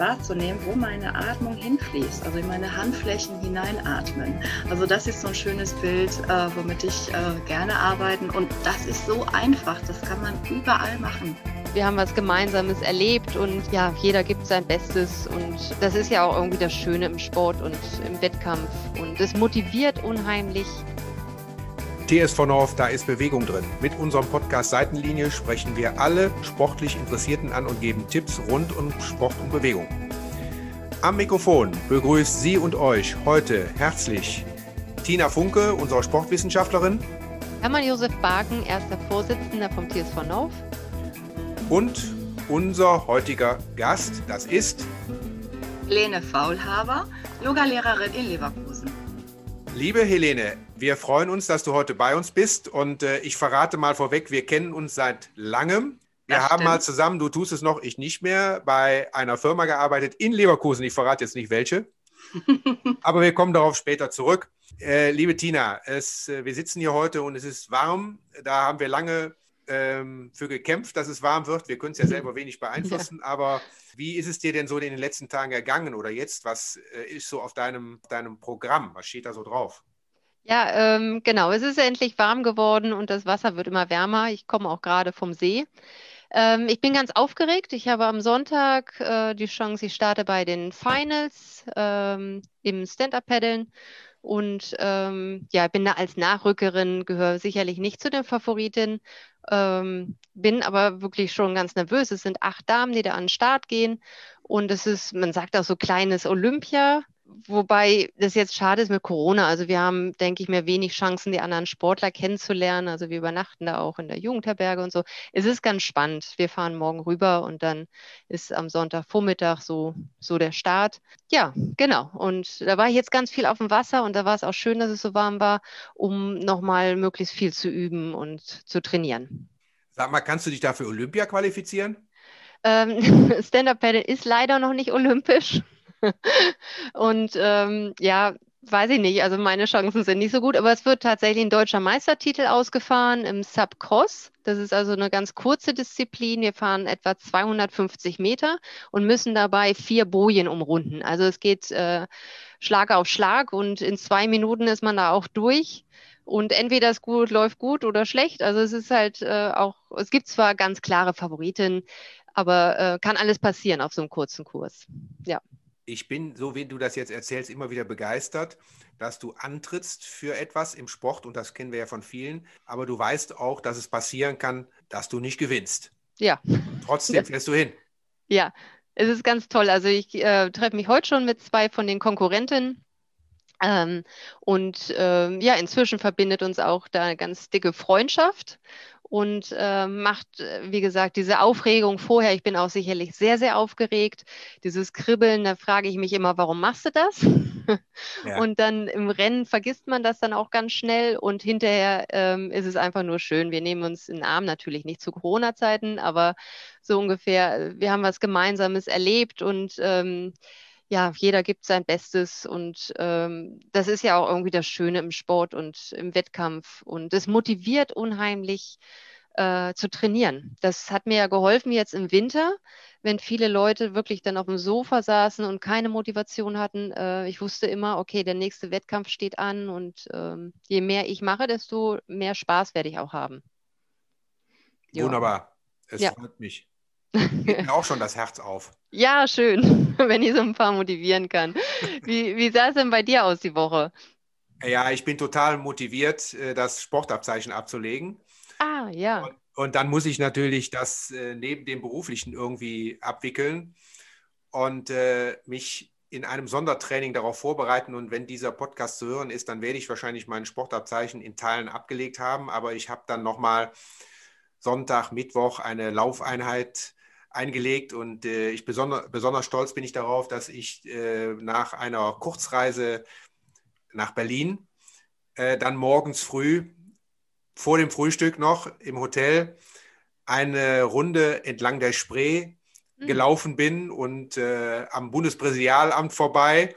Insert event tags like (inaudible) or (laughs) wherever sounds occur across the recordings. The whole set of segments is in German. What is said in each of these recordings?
wahrzunehmen, wo meine Atmung hinfließt, also in meine Handflächen hineinatmen. Also das ist so ein schönes Bild, äh, womit ich äh, gerne arbeiten und das ist so einfach, das kann man überall machen. Wir haben was Gemeinsames erlebt und ja, jeder gibt sein Bestes und das ist ja auch irgendwie das Schöne im Sport und im Wettkampf und es motiviert unheimlich. TSV North, da ist Bewegung drin. Mit unserem Podcast Seitenlinie sprechen wir alle sportlich Interessierten an und geben Tipps rund um Sport und Bewegung. Am Mikrofon begrüßt Sie und euch heute herzlich Tina Funke, unsere Sportwissenschaftlerin. Hermann Josef Baken, erster Vorsitzender vom TSV North. Und unser heutiger Gast, das ist Helene Faulhaber, Yogalehrerin in Leverkusen. Liebe Helene, wir freuen uns, dass du heute bei uns bist und äh, ich verrate mal vorweg, wir kennen uns seit langem. Wir das haben stimmt. mal zusammen, du tust es noch, ich nicht mehr, bei einer Firma gearbeitet in Leverkusen. Ich verrate jetzt nicht welche, (laughs) aber wir kommen darauf später zurück. Äh, liebe Tina, es, äh, wir sitzen hier heute und es ist warm. Da haben wir lange ähm, für gekämpft, dass es warm wird. Wir können es ja selber wenig beeinflussen, ja. aber wie ist es dir denn so in den letzten Tagen ergangen oder jetzt? Was äh, ist so auf deinem, deinem Programm? Was steht da so drauf? Ja, ähm, genau. Es ist endlich warm geworden und das Wasser wird immer wärmer. Ich komme auch gerade vom See. Ähm, ich bin ganz aufgeregt. Ich habe am Sonntag äh, die Chance, ich starte bei den Finals ähm, im Stand-Up-Paddeln und ähm, ja, bin da als Nachrückerin, gehöre sicherlich nicht zu den Favoritinnen, ähm, bin aber wirklich schon ganz nervös. Es sind acht Damen, die da an den Start gehen. Und es ist, man sagt auch so kleines Olympia wobei das jetzt schade ist mit Corona. Also wir haben, denke ich mir, wenig Chancen, die anderen Sportler kennenzulernen. Also wir übernachten da auch in der Jugendherberge und so. Es ist ganz spannend. Wir fahren morgen rüber und dann ist am Sonntagvormittag so, so der Start. Ja, genau. Und da war ich jetzt ganz viel auf dem Wasser und da war es auch schön, dass es so warm war, um nochmal möglichst viel zu üben und zu trainieren. Sag mal, kannst du dich dafür Olympia qualifizieren? Ähm, (laughs) Stand-Up-Paddle ist leider noch nicht olympisch. (laughs) und ähm, ja, weiß ich nicht, also meine Chancen sind nicht so gut, aber es wird tatsächlich ein deutscher Meistertitel ausgefahren im Subcross. Das ist also eine ganz kurze Disziplin. Wir fahren etwa 250 Meter und müssen dabei vier Bojen umrunden. Also es geht äh, Schlag auf Schlag und in zwei Minuten ist man da auch durch. Und entweder es gut läuft gut oder schlecht. Also es ist halt äh, auch, es gibt zwar ganz klare Favoriten, aber äh, kann alles passieren auf so einem kurzen Kurs. Ja ich bin, so wie du das jetzt erzählst, immer wieder begeistert, dass du antrittst für etwas im Sport und das kennen wir ja von vielen, aber du weißt auch, dass es passieren kann, dass du nicht gewinnst. Ja. Trotzdem fährst du hin. Ja, es ist ganz toll. Also ich äh, treffe mich heute schon mit zwei von den Konkurrenten. Ähm, und ähm, ja, inzwischen verbindet uns auch da eine ganz dicke Freundschaft und äh, macht, äh, wie gesagt, diese Aufregung vorher. Ich bin auch sicherlich sehr, sehr aufgeregt. Dieses Kribbeln, da frage ich mich immer, warum machst du das? (laughs) Ja. Und dann im Rennen vergisst man das dann auch ganz schnell und hinterher ähm, ist es einfach nur schön. Wir nehmen uns in den Arm, natürlich nicht zu Corona-Zeiten, aber so ungefähr, äh, wir haben was Gemeinsames erlebt und ähm, ja, jeder gibt sein Bestes und ähm, das ist ja auch irgendwie das Schöne im Sport und im Wettkampf und es motiviert unheimlich äh, zu trainieren. Das hat mir ja geholfen jetzt im Winter, wenn viele Leute wirklich dann auf dem Sofa saßen und keine Motivation hatten. Äh, ich wusste immer, okay, der nächste Wettkampf steht an und ähm, je mehr ich mache, desto mehr Spaß werde ich auch haben. Wunderbar. Es ja. freut mich. Geht mir auch schon das Herz auf. (laughs) Ja, schön, (laughs) wenn ich so ein paar motivieren kann. Wie, wie sah es denn bei dir aus die Woche? Ja, ich bin total motiviert, äh, das Sportabzeichen abzulegen. Ah, ja. Und, und dann muss ich natürlich das äh, neben dem Beruflichen irgendwie abwickeln und äh, mich in einem Sondertraining darauf vorbereiten. Und wenn dieser Podcast zu hören ist, dann werde ich wahrscheinlich mein Sportabzeichen in Teilen abgelegt haben. Aber ich habe dann nochmal Sonntag, Mittwoch eine Laufeinheit eingelegt und äh, ich besonder, besonders stolz bin ich darauf, dass ich äh, nach einer Kurzreise nach Berlin äh, dann morgens früh vor dem Frühstück noch im Hotel eine Runde entlang der Spree mhm. gelaufen bin und äh, am Bundespräsidialamt vorbei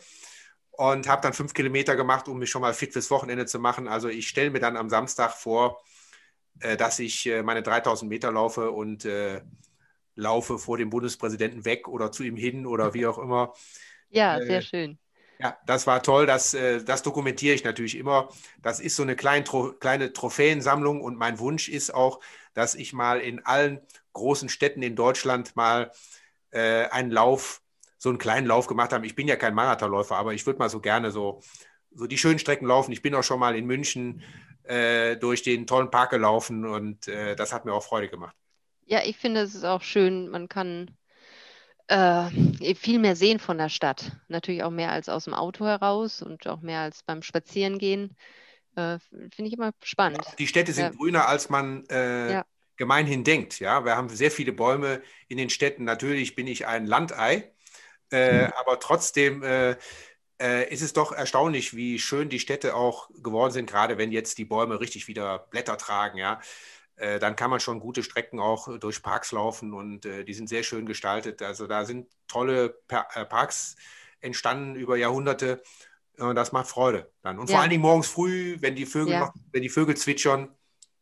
und habe dann fünf Kilometer gemacht, um mich schon mal fit fürs Wochenende zu machen. Also ich stelle mir dann am Samstag vor, äh, dass ich äh, meine 3000 Meter laufe und laufe vor dem Bundespräsidenten weg oder zu ihm hin oder wie auch immer. (laughs) Ja, äh, sehr schön. Ja, das war toll. Das, äh, das dokumentiere ich natürlich immer. Das ist so eine kleine, kleine Trophäensammlung und mein Wunsch ist auch, dass ich mal in allen großen Städten in Deutschland mal äh, einen Lauf, so einen kleinen Lauf gemacht habe. Ich bin ja kein Marathonläufer, aber ich würde mal so gerne so, so die schönen Strecken laufen. Ich bin auch schon mal in München äh, durch den tollen Park gelaufen und äh, das hat mir auch Freude gemacht. Ja, ich finde, es ist auch schön, man kann äh, viel mehr sehen von der Stadt. Natürlich auch mehr als aus dem Auto heraus und auch mehr als beim Spazierengehen. Äh, Finde ich immer spannend. Die Städte sind ja. grüner, als man äh, ja. gemeinhin denkt. Ja, wir haben sehr viele Bäume in den Städten. Natürlich bin ich ein Landei, äh, mhm. aber trotzdem äh, äh, ist es doch erstaunlich, wie schön die Städte auch geworden sind, gerade wenn jetzt die Bäume richtig wieder Blätter tragen. Ja, dann kann man schon gute Strecken auch durch Parks laufen und äh, die sind sehr schön gestaltet. Also da sind tolle äh, Parks entstanden über Jahrhunderte und das macht Freude dann. Und ja. vor allen Dingen morgens früh, wenn die Vögel, ja. noch, wenn die Vögel zwitschern.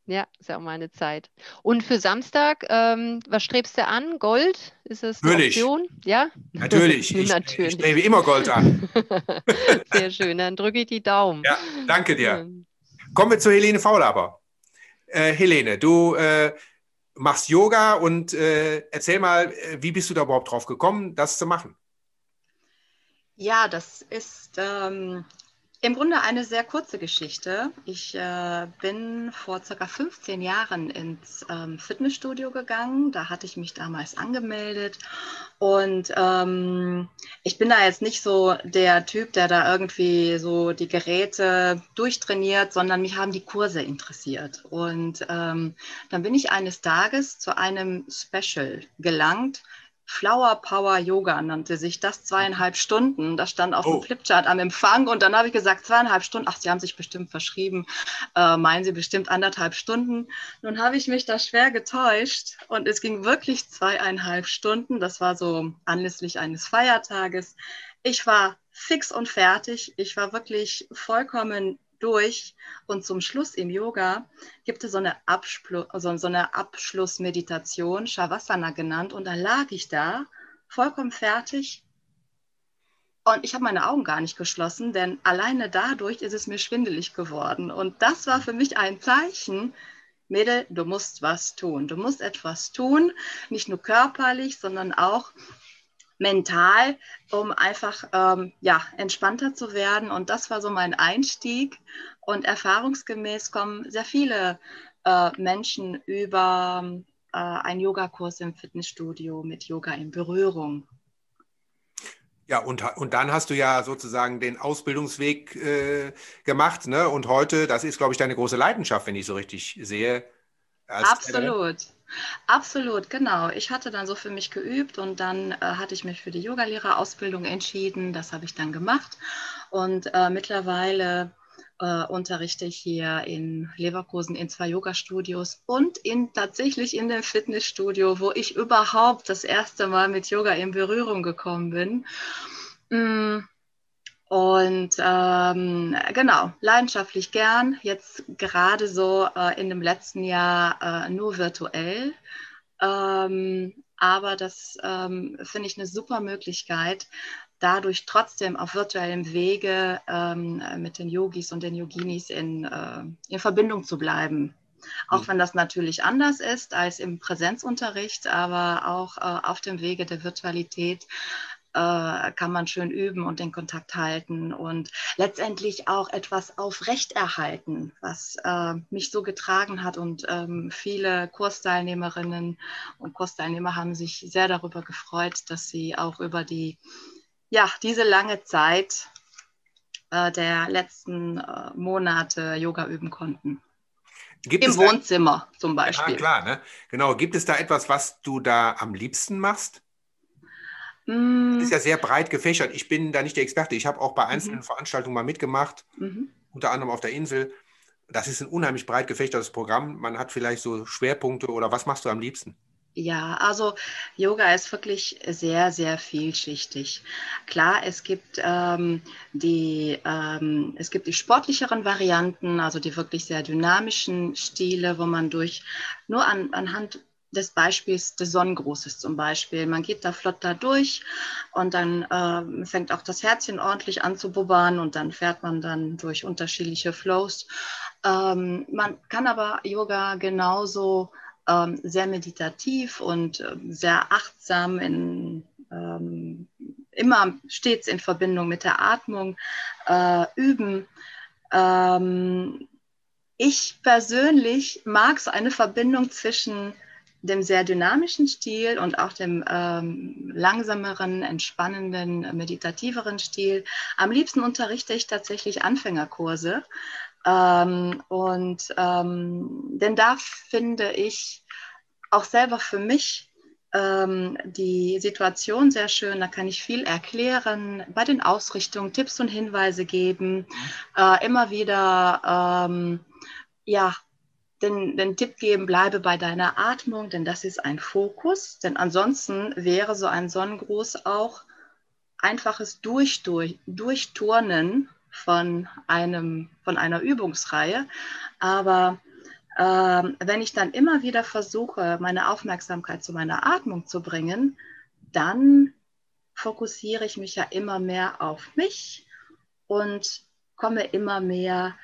Ja, ist ja auch meine Zeit. Und für Samstag, ähm, was strebst du an? Gold? Ist das eine Natürlich. Option? Ja? Natürlich. (laughs) Ich, Natürlich. ich strebe immer Gold an. (laughs) Sehr schön, dann drücke ich die Daumen. Ja, danke dir. Kommen wir zu Helene Faulaber. Äh, Helene, du äh, machst Yoga und äh, erzähl mal, äh, wie bist du da überhaupt drauf gekommen, das zu machen? Ja, das ist ähm, im Grunde eine sehr kurze Geschichte. Ich äh, bin vor circa 15 Jahren ins ähm, Fitnessstudio gegangen. Da hatte ich mich damals angemeldet. Und ähm, ich bin da jetzt nicht so der Typ, der da irgendwie so die Geräte durchtrainiert, sondern mich haben die Kurse interessiert. Und ähm, dann bin ich eines Tages zu einem Special gelangt Flower Power Yoga nannte sich das, zweieinhalb Stunden. Das stand auf oh. dem Flipchart am Empfang und dann habe ich gesagt, zweieinhalb Stunden, ach, Sie haben sich bestimmt verschrieben, äh, meinen Sie bestimmt anderthalb Stunden. Nun habe ich mich da schwer getäuscht und es ging wirklich zweieinhalb Stunden. Das war so anlässlich eines Feiertages. Ich war fix und fertig. Ich war wirklich vollkommen durch. Und zum Schluss im Yoga gibt es so eine, Absplu also so eine Abschlussmeditation, Shavasana genannt. Und da lag ich da, vollkommen fertig. Und ich habe meine Augen gar nicht geschlossen, denn alleine dadurch ist es mir schwindelig geworden. Und das war für mich ein Zeichen, Mädel, du musst was tun. Du musst etwas tun, nicht nur körperlich, sondern auch mental, um einfach ähm, ja, entspannter zu werden. Und das war so mein Einstieg. Und erfahrungsgemäß kommen sehr viele äh, Menschen über äh, einen Yogakurs im Fitnessstudio mit Yoga in Berührung. Ja, und, und dann hast du ja sozusagen den Ausbildungsweg äh, gemacht. Ne? Und heute, das ist, glaube ich, deine große Leidenschaft, wenn ich so richtig sehe. Absolut. Absolut, genau. Ich hatte dann so für mich geübt und dann äh, hatte ich mich für die Yogalehrerausbildung entschieden. Das habe ich dann gemacht und äh, mittlerweile äh, unterrichte ich hier in Leverkusen in zwei Yoga-Studios und in, tatsächlich in dem Fitnessstudio, wo ich überhaupt das erste Mal mit Yoga in Berührung gekommen bin. Mm. Und ähm, genau, leidenschaftlich gern, jetzt gerade so äh, in dem letzten Jahr äh, nur virtuell. Ähm, aber das ähm, finde ich eine super Möglichkeit, dadurch trotzdem auf virtuellem Wege ähm, mit den Yogis und den Yoginis in, äh, in Verbindung zu bleiben. Auch mhm. wenn das natürlich anders ist als im Präsenzunterricht, aber auch äh, auf dem Wege der Virtualität äh, kann man schön üben und den Kontakt halten und letztendlich auch etwas aufrechterhalten, was äh, mich so getragen hat. Und ähm, viele Kursteilnehmerinnen und Kursteilnehmer haben sich sehr darüber gefreut, dass sie auch über die, ja, diese lange Zeit äh, der letzten äh, Monate Yoga üben konnten. Gibt Im Wohnzimmer da, zum Beispiel. Ja, klar, ne? Genau. Gibt es da etwas, was du da am liebsten machst? Mm. Das ist ja sehr breit gefächert. Ich bin da nicht der Experte. Ich habe auch bei einzelnen mhm. Veranstaltungen mal mitgemacht, mhm. unter anderem auf der Insel. Das ist ein unheimlich breit gefächertes Programm. Man hat vielleicht so Schwerpunkte oder was machst du am liebsten? Ja, also Yoga ist wirklich sehr, sehr vielschichtig. Klar, es gibt ähm, die ähm, es gibt die sportlicheren Varianten, also die wirklich sehr dynamischen Stile, wo man durch nur an, anhand des Beispiels des Sonnengrußes zum Beispiel. Man geht da flott da durch und dann äh, fängt auch das Herzchen ordentlich an zu bubbern und dann fährt man dann durch unterschiedliche Flows. Ähm, man kann aber Yoga genauso ähm, sehr meditativ und äh, sehr achtsam in ähm, immer stets in Verbindung mit der Atmung äh, üben. Ähm, ich persönlich mag so eine Verbindung zwischen dem sehr dynamischen Stil und auch dem ähm, langsameren, entspannenden, meditativeren Stil. Am liebsten unterrichte ich tatsächlich Anfängerkurse. Ähm, und ähm, denn da finde ich auch selber für mich ähm, die Situation sehr schön. Da kann ich viel erklären, bei den Ausrichtungen Tipps und Hinweise geben, äh, immer wieder ähm, ja, den, den Tipp geben, bleibe bei deiner Atmung, denn das ist ein Fokus. Denn ansonsten wäre so ein Sonnengruß auch einfaches Durch, durch, Durchturnen von, einem, von einer Übungsreihe. Aber ähm, wenn ich dann immer wieder versuche, meine Aufmerksamkeit zu meiner Atmung zu bringen, dann fokussiere ich mich ja immer mehr auf mich und komme immer mehr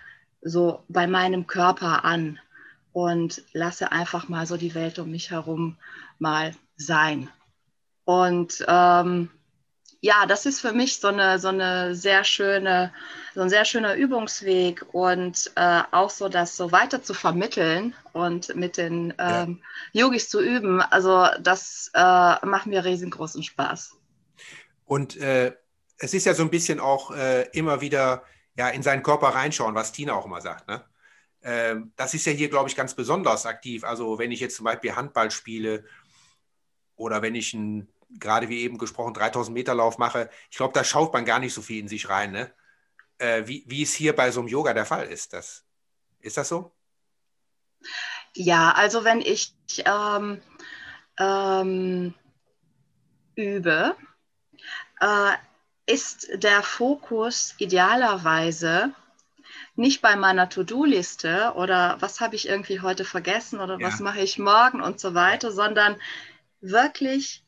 so bei meinem Körper an und lasse einfach mal so die Welt um mich herum mal sein. Und ähm, ja, das ist für mich so eine, so eine sehr schöne, so ein sehr schöner Übungsweg und äh, auch so das so weiter zu vermitteln und mit den ähm, ja. Yogis zu üben. Also das äh, macht mir riesengroßen Spaß. Und äh, es ist ja so ein bisschen auch äh, immer wieder ja, in seinen Körper reinschauen, was Tina auch immer sagt. Ne? Ähm, das ist ja hier, glaube ich, ganz besonders aktiv. Also wenn ich jetzt zum Beispiel Handball spiele oder wenn ich einen, gerade wie eben gesprochen, 3000 Meter Lauf mache, ich glaube, da schaut man gar nicht so viel in sich rein, ne? Äh, wie, wie es hier bei so einem Yoga der Fall ist. Das, ist das so? Ja, also wenn ich ähm, ähm, übe, äh, ist der Fokus idealerweise nicht bei meiner To-Do-Liste oder was habe ich irgendwie heute vergessen oder ja. was mache ich morgen und so weiter, sondern wirklich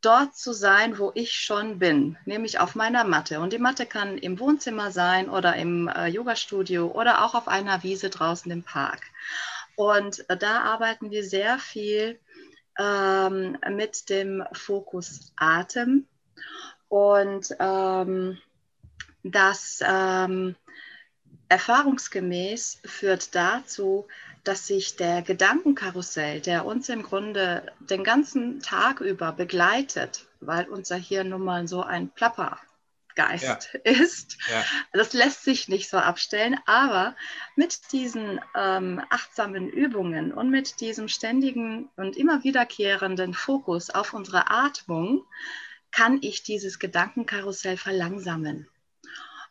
dort zu sein, wo ich schon bin, nämlich auf meiner Matte. Und die Matte kann im Wohnzimmer sein oder im äh, Yoga-Studio oder auch auf einer Wiese draußen im Park. Und äh, da arbeiten wir sehr viel ähm, mit dem Fokus Atem. Und ähm, das ähm, erfahrungsgemäß führt dazu, dass sich der Gedankenkarussell, der uns im Grunde den ganzen Tag über begleitet, weil unser Hirn nun mal so ein Plappergeist ja. ist. Ja. Das lässt sich nicht so abstellen, aber mit diesen ähm, achtsamen Übungen und mit diesem ständigen und immer wiederkehrenden Fokus auf unsere Atmung kann ich dieses Gedankenkarussell verlangsamen.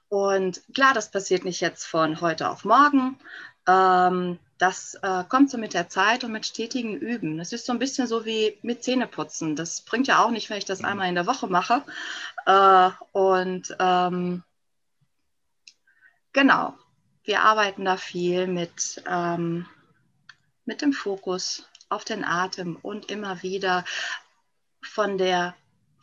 Und klar, das passiert nicht jetzt von heute auf morgen. Ähm, das äh, kommt so mit der Zeit und mit stetigen Üben. Das ist so ein bisschen so wie mit Zähneputzen. Das bringt ja auch nicht, wenn ich das einmal in der Woche mache. Äh, und ähm, genau, wir arbeiten da viel mit, ähm, mit dem Fokus auf den Atem und immer wieder von der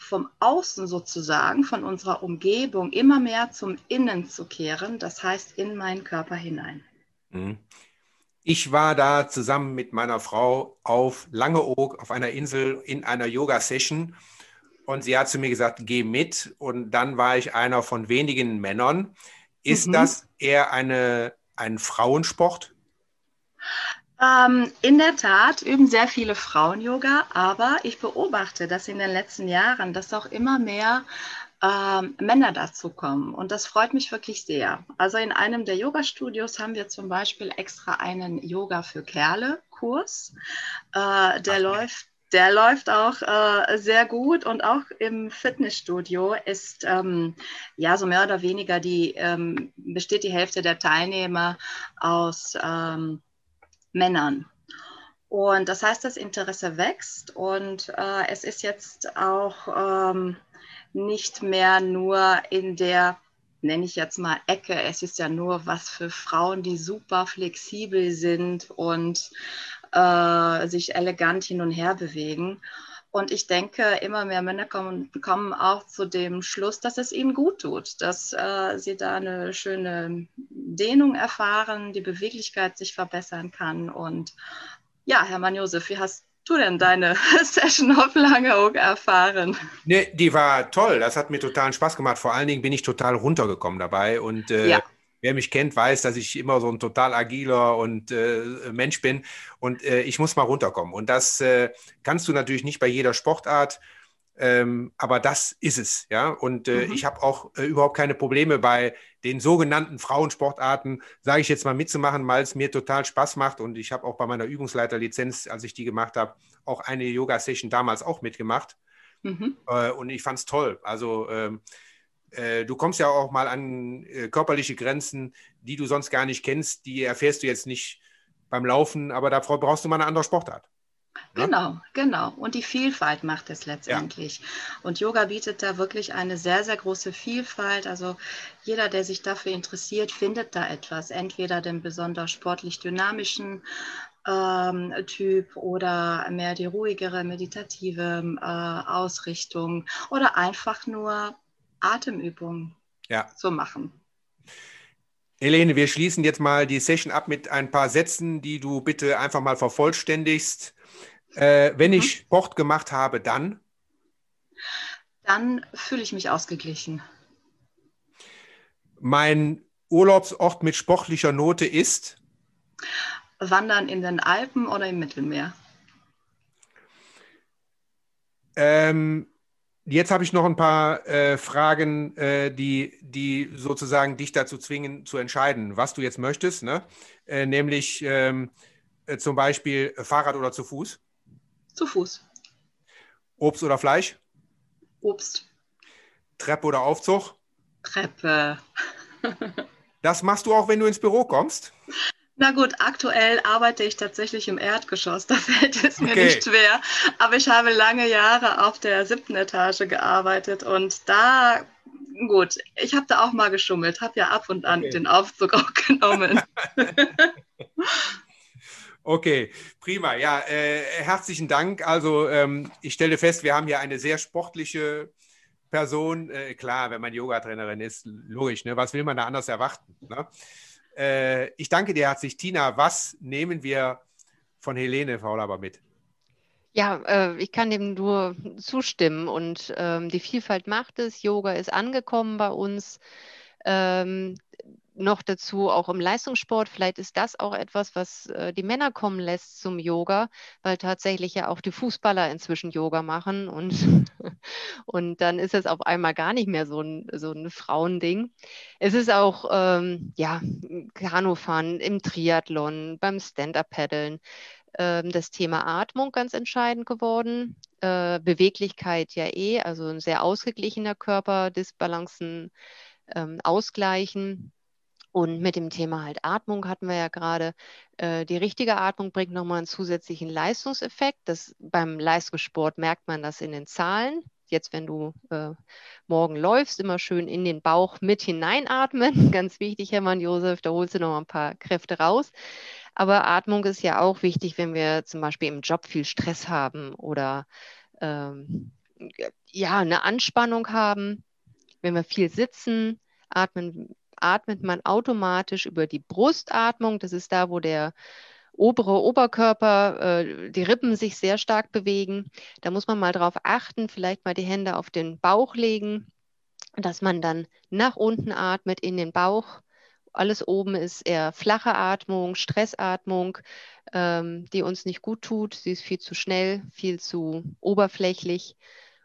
vom Außen sozusagen, von unserer Umgebung immer mehr zum Innen zu kehren, das heißt in meinen Körper hinein. Mhm. Ich war da zusammen mit meiner Frau auf Langeoog auf einer Insel in einer Yoga-Session und sie hat zu mir gesagt, geh mit und dann war ich einer von wenigen Männern. Ist mhm. das eher eine, ein Frauensport? Ähm, in der Tat üben sehr viele Frauen Yoga, aber ich beobachte, dass in den letzten Jahren, dass auch immer mehr ähm, Männer dazu kommen. Und das freut mich wirklich sehr. Also in einem der Yoga-Studios haben wir zum Beispiel extra einen Yoga für Kerle-Kurs. Äh, der Ach, läuft der läuft auch äh, sehr gut und auch im Fitnessstudio ist ähm, ja so mehr oder weniger die ähm, besteht die Hälfte der Teilnehmer aus ähm, Männern. Und das heißt, das Interesse wächst und äh, es ist jetzt auch ähm, nicht mehr nur in der, nenne ich jetzt mal Ecke, es ist ja nur was für Frauen, die super flexibel sind und äh, sich elegant hin und her bewegen. Und ich denke, immer mehr Männer kommen, kommen auch zu dem Schluss, dass es ihnen gut tut, dass äh, sie da eine schöne Dehnung erfahren, die Beweglichkeit sich verbessern kann. Und ja, Hermann Josef, wie hast du denn deine (laughs) Session auf Langeoog erfahren? Nee, die war toll. Das hat mir totalen Spaß gemacht. Vor allen Dingen bin ich total runtergekommen dabei und äh, ja. Wer mich kennt, weiß, dass ich immer so ein total agiler und äh, Mensch bin und äh, ich muss mal runterkommen. Und das äh, kannst du natürlich nicht bei jeder Sportart, ähm, aber das ist es, ja. Und äh, mhm. ich habe auch äh, überhaupt keine Probleme bei den sogenannten Frauensportarten, sage ich jetzt mal mitzumachen, weil es mir total Spaß macht. Und ich habe auch bei meiner Übungsleiterlizenz, als ich die gemacht habe, auch eine Yoga-Session damals auch mitgemacht. Mhm. Äh, und ich fand es toll. Also ähm, äh, du kommst ja auch mal an äh, körperliche Grenzen, die du sonst gar nicht kennst. Die erfährst du jetzt nicht beim Laufen, aber dafür brauchst du mal eine andere Sportart. Ne? Genau, genau. Und die Vielfalt macht es letztendlich. Ja. Und Yoga bietet da wirklich eine sehr, sehr große Vielfalt. Also jeder, der sich dafür interessiert, findet da etwas. Entweder den besonders sportlich dynamischen ähm, Typ oder mehr die ruhigere, meditative äh, Ausrichtung oder einfach nur Atemübungen ja. zu machen. Helene, wir schließen jetzt mal die Session ab mit ein paar Sätzen, die du bitte einfach mal vervollständigst. Äh, wenn mhm. ich Sport gemacht habe, dann? Dann fühle ich mich ausgeglichen. Mein Urlaubsort mit sportlicher Note ist? Wandern in den Alpen oder im Mittelmeer. Ähm, Jetzt habe ich noch ein paar äh, Fragen, äh, die, die sozusagen dich dazu zwingen, zu entscheiden, was du jetzt möchtest, ne? Äh, nämlich ähm, äh, zum Beispiel Fahrrad oder zu Fuß? Zu Fuß. Obst oder Fleisch? Obst. Treppe oder Aufzug? Treppe. (laughs) das machst du auch, wenn du ins Büro kommst? Na gut, aktuell arbeite ich tatsächlich im Erdgeschoss, (laughs) da fällt es mir okay. nicht schwer. Aber ich habe lange Jahre auf der siebten Etage gearbeitet und da, gut, ich habe da auch mal geschummelt, habe ja ab und an okay. den Aufzug (laughs) auch genommen. (laughs) Okay, prima. Ja, äh, herzlichen Dank. Also ähm, ich stelle fest, wir haben hier eine sehr sportliche Person. Äh, klar, wenn man Yoga-Trainerin ist, logisch. Ne? Was will man da anders erwarten? Ne? Äh, ich danke dir herzlich, Tina. Was nehmen wir von Helene Faulaber mit? Ja, äh, ich kann dem nur zustimmen und ähm, die Vielfalt macht es. Yoga ist angekommen bei uns. Ähm, noch dazu auch im Leistungssport. Vielleicht ist das auch etwas, was äh, die Männer kommen lässt zum Yoga, weil tatsächlich ja auch die Fußballer inzwischen Yoga machen und, (laughs) und dann ist es auf einmal gar nicht mehr so ein, so ein Frauending. Es ist auch, ähm, ja, Kanufahren im Triathlon, beim Stand-Up-Paddeln. Ähm, das Thema Atmung ganz entscheidend geworden. Äh, Beweglichkeit ja eh, also ein sehr ausgeglichener Körper, Disbalancen ähm, ausgleichen. Und mit dem Thema halt Atmung hatten wir ja gerade, äh, die richtige Atmung bringt nochmal einen zusätzlichen Leistungseffekt. Das, beim Leistungssport merkt man das in den Zahlen. Jetzt, wenn du äh, morgen läufst, immer schön in den Bauch mit hineinatmen. (laughs) Ganz wichtig, Hermann Josef, da holst du noch ein paar Kräfte raus. Aber Atmung ist ja auch wichtig, wenn wir zum Beispiel im Job viel Stress haben oder ähm, ja, eine Anspannung haben. Wenn wir viel sitzen, atmen atmet man automatisch über die Brustatmung. Das ist da, wo der obere Oberkörper, äh, die Rippen sich sehr stark bewegen. Da muss man mal drauf achten, vielleicht mal die Hände auf den Bauch legen, dass man dann nach unten atmet in den Bauch. Alles oben ist eher flache Atmung, Stressatmung, ähm, die uns nicht gut tut. Sie ist viel zu schnell, viel zu oberflächlich.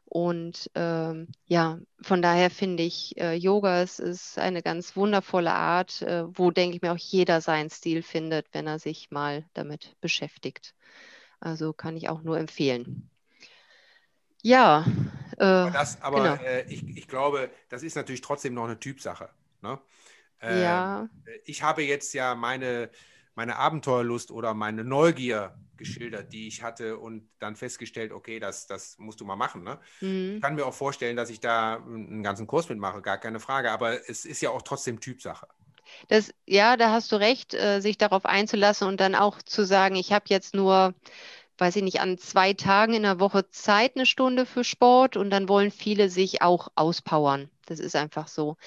Und ähm, ja, von daher finde ich, äh, Yoga ist, ist, eine ganz wundervolle Art, äh, wo, denke ich mir, auch jeder seinen Stil findet, wenn er sich mal damit beschäftigt. Also kann ich auch nur empfehlen. Ja. Äh, aber, das, aber genau. Äh, ich, ich, glaube, das ist natürlich trotzdem noch eine Typsache. Ne? ja. Äh, ich habe jetzt ja meine, meine Abenteuerlust oder meine Neugier geschildert, die ich hatte und dann festgestellt, okay, das, das musst du mal machen. Ne? Mhm. Ich kann mir auch vorstellen, dass ich da einen ganzen Kurs mitmache, gar keine Frage. Aber es ist ja auch trotzdem Typsache. das, ja, da hast du recht, äh, sich darauf einzulassen und dann auch zu sagen, ich habe jetzt nur, weiß ich nicht, an zwei Tagen in der Woche Zeit, eine Stunde für Sport und dann wollen viele sich auch auspowern. Das ist einfach so.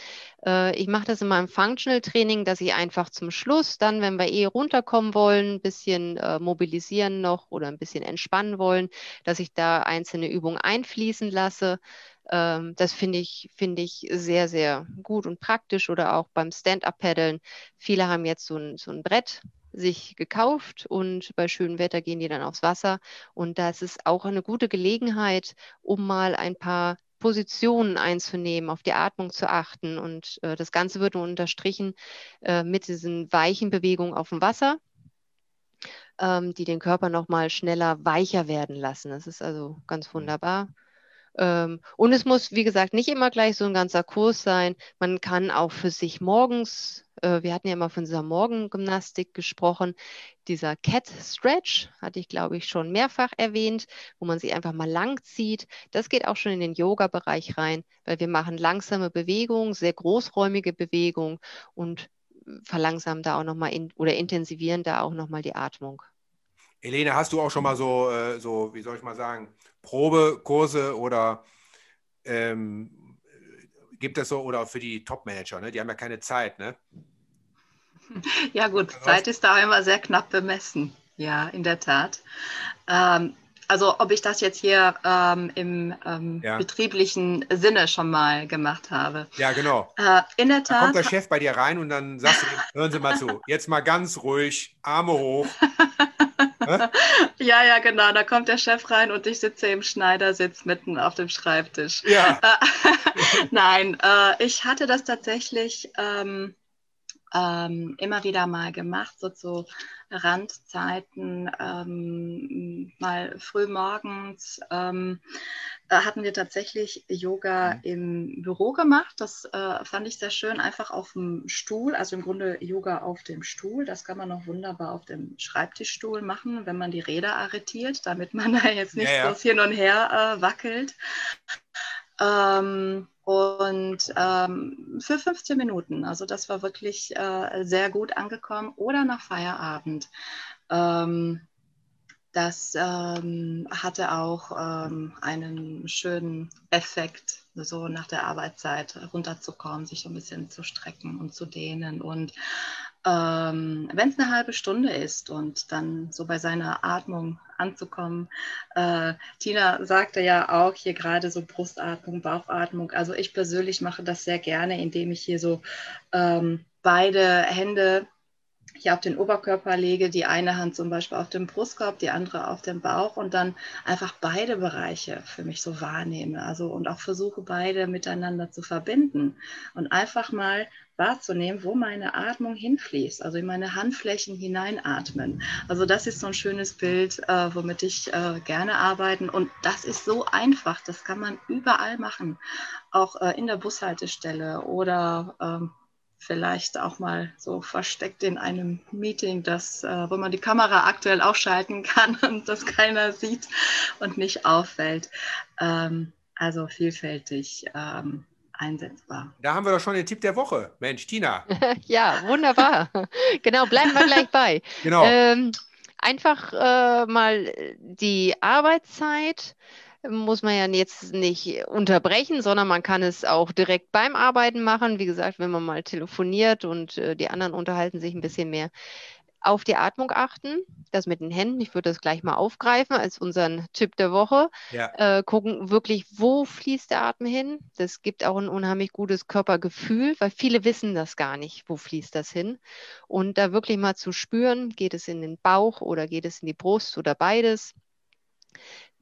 Äh, ich mache das in meinem Functional Training, dass ich einfach zum Schluss dann, wenn wir eh runterkommen wollen, ein bisschen äh, mobilisieren noch oder ein bisschen entspannen wollen, dass ich da einzelne Übungen einfließen lasse ähm, das finde ich, finde ich sehr, sehr gut und praktisch oder auch beim Stand-Up-Paddeln. Viele haben jetzt so ein, so ein Brett sich gekauft und bei schönem Wetter gehen die dann aufs Wasser. Und das ist auch eine gute Gelegenheit, um mal ein paar Positionen einzunehmen, auf die Atmung zu achten. Und äh, das Ganze wird unterstrichen äh, mit diesen weichen Bewegungen auf dem Wasser, ähm, die den Körper nochmal schneller weicher werden lassen. Das ist also ganz mhm. wunderbar. Ähm, und es muss, wie gesagt, nicht immer gleich so ein ganzer Kurs sein. Man kann auch für sich morgens, äh, wir hatten ja mal von dieser Morgengymnastik gesprochen, dieser Cat Stretch, hatte ich glaube ich schon mehrfach erwähnt, wo man sich einfach mal lang zieht. Das geht auch schon in den Yoga-Bereich rein, weil wir machen langsame Bewegungen, sehr großräumige Bewegungen und verlangsamen da auch nochmal in, oder intensivieren da auch nochmal die Atmung. Helene, hast du auch schon mal so, äh, so wie soll ich mal sagen, Probekurse oder ähm, gibt es so, oder für die Top-Manager, ne? die haben ja keine Zeit, ne? (laughs) Ja gut, Zeit ist da immer sehr knapp bemessen. Ja, in der Tat. Ähm, also ob ich das jetzt hier ähm, im ähm, ja. betrieblichen Sinne schon mal gemacht habe. Ja, genau. Äh, in der Tat. Da kommt der Chef bei dir rein und dann sagst du, (laughs) hören Sie mal zu, jetzt mal ganz ruhig, Arme hoch. (laughs) (laughs) ja, ja, genau. Da kommt der Chef rein und ich sitze im Schneidersitz mitten auf dem Schreibtisch. Ja. (laughs) (laughs) Nein, äh, ich hatte das tatsächlich ähm, ähm, immer wieder mal gemacht, so zu Randzeiten, ähm, mal früh morgens ähm, hatten wir tatsächlich Yoga mhm. im Büro gemacht. Das äh, fand ich sehr schön, einfach auf dem Stuhl, also im Grunde Yoga auf dem Stuhl. Das kann man auch wunderbar auf dem Schreibtischstuhl machen, wenn man die Räder arretiert, damit man (laughs) da jetzt nicht ja, ja. so hin und her äh, wackelt. Ähm, und ähm, für 15 Minuten, also das war wirklich äh, sehr gut angekommen. Oder nach Feierabend. Ähm, das ähm, hatte auch ähm, einen schönen Effekt, so nach der Arbeitszeit runterzukommen, sich so ein bisschen zu strecken und zu dehnen. Und ähm, wenn es eine halbe Stunde ist und dann so bei seiner Atmung anzukommen. Äh, Tina sagte ja auch hier gerade so Brustatmung, Bauchatmung. Also ich persönlich mache das sehr gerne, indem ich hier so ähm, beide Hände hier auf den Oberkörper lege, die eine Hand zum Beispiel auf dem Brustkorb, die andere auf dem Bauch und dann einfach beide Bereiche für mich so wahrnehme. Also und auch versuche beide miteinander zu verbinden und einfach mal wahrzunehmen, wo meine Atmung hinfließt, also in meine Handflächen hineinatmen. Also das ist so ein schönes Bild, äh, womit ich äh, gerne arbeiten und das ist so einfach, das kann man überall machen, auch äh, in der Bushaltestelle oder ähm, vielleicht auch mal so versteckt in einem Meeting, das, äh, wo man die Kamera aktuell ausschalten (laughs) kann und das keiner sieht und nicht auffällt. Ähm, also vielfältig ähm, einsetzbar. Da haben wir doch schon den Tipp der Woche. Mensch, Tina. (laughs) ja, wunderbar. (laughs) genau, bleiben wir gleich bei. Genau. Ähm, einfach äh, mal die Arbeitszeit muss man ja jetzt nicht unterbrechen, sondern man kann es auch direkt beim Arbeiten machen. Wie gesagt, wenn man mal telefoniert und äh, die anderen unterhalten sich ein bisschen mehr. Auf die Atmung achten, das mit den Händen, ich würde das gleich mal aufgreifen als unseren Tipp der Woche. Ja. Äh, gucken wirklich, wo fließt der Atem hin. Das gibt auch ein unheimlich gutes Körpergefühl, weil viele wissen das gar nicht, wo fließt das hin. Und da wirklich mal zu spüren, geht es in den Bauch oder geht es in die Brust oder beides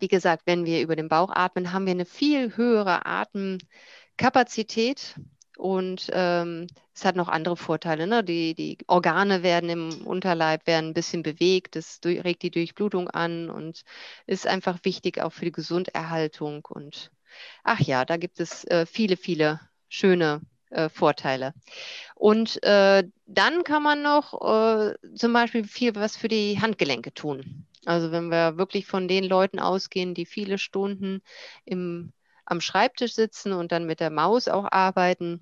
wie gesagt, wenn wir über den Bauch atmen, haben wir eine viel höhere Atemkapazität und ähm, es hat noch andere Vorteile. Ne? Die, die Organe werden im Unterleib werden ein bisschen bewegt, das regt die Durchblutung an und ist einfach wichtig auch für die Gesunderhaltung. Und ach ja, da gibt es äh, viele, viele schöne äh, Vorteile. Und äh, dann kann man noch äh, zum Beispiel viel was für die Handgelenke tun. Also wenn wir wirklich von den Leuten ausgehen, die viele Stunden im, am Schreibtisch sitzen und dann mit der Maus auch arbeiten,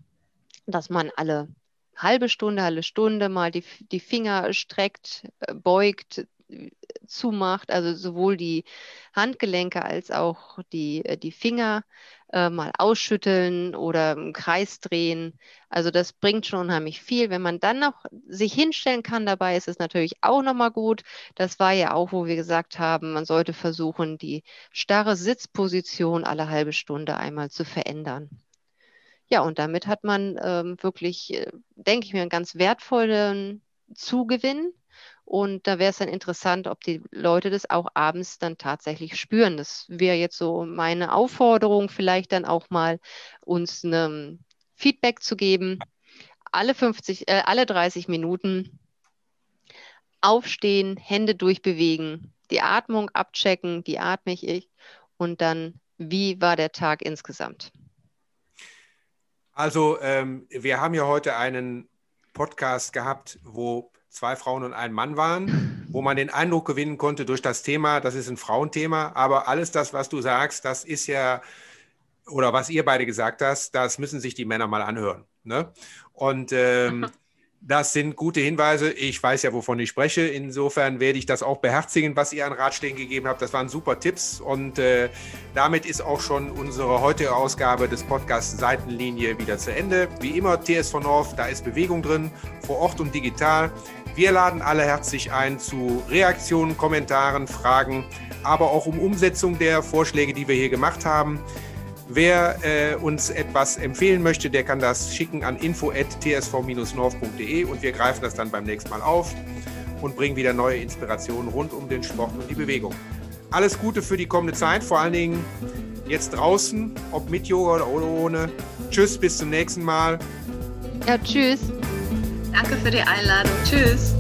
dass man alle halbe Stunde, halbe Stunde mal die, die Finger streckt, äh, beugt, zumacht, also sowohl die Handgelenke als auch die, äh, die Finger äh, mal ausschütteln oder im Kreis drehen. Also das bringt schon unheimlich viel. Wenn man dann noch sich hinstellen kann dabei, ist es natürlich auch nochmal gut. Das war ja auch, wo wir gesagt haben, man sollte versuchen, die starre Sitzposition alle halbe Stunde einmal zu verändern. Ja, und damit hat man ähm, wirklich, äh, denke ich mir, einen ganz wertvollen Zugewinn und da wäre es dann interessant, ob die Leute das auch abends dann tatsächlich spüren. Das wäre jetzt so meine Aufforderung, vielleicht dann auch mal uns ein Feedback zu geben. Alle 50, äh, alle 30 Minuten aufstehen, Hände durchbewegen, die Atmung abchecken, wie atme ich und dann, wie war der Tag insgesamt? Also, ähm, wir haben ja heute einen Podcast gehabt, wo zwei Frauen und ein Mann waren, wo man den Eindruck gewinnen konnte durch das Thema, das ist ein Frauenthema, aber alles das, was du sagst, das ist ja, oder was ihr beide gesagt hast, das müssen sich die Männer mal anhören. Ne? Und ähm, (laughs) Das sind gute Hinweise. Ich weiß ja, wovon ich spreche. Insofern werde ich das auch beherzigen, was ihr an Ratschlägen gegeben habt. Das waren super Tipps. Und äh, damit ist auch schon unsere heutige Ausgabe des Podcasts Seitenlinie wieder zu Ende. Wie immer, TSV North, da ist Bewegung drin, vor Ort und digital. Wir laden alle herzlich ein zu Reaktionen, Kommentaren, Fragen, aber auch um Umsetzung der Vorschläge, die wir hier gemacht haben. Wer äh, uns etwas empfehlen möchte, der kann das schicken an info.tsv-north.de und wir greifen das dann beim nächsten Mal auf und bringen wieder neue Inspirationen rund um den Sport und die Bewegung. Alles Gute für die kommende Zeit, vor allen Dingen jetzt draußen, ob mit Yoga oder ohne. Tschüss, bis zum nächsten Mal. Ja, tschüss. Danke für die Einladung. Tschüss.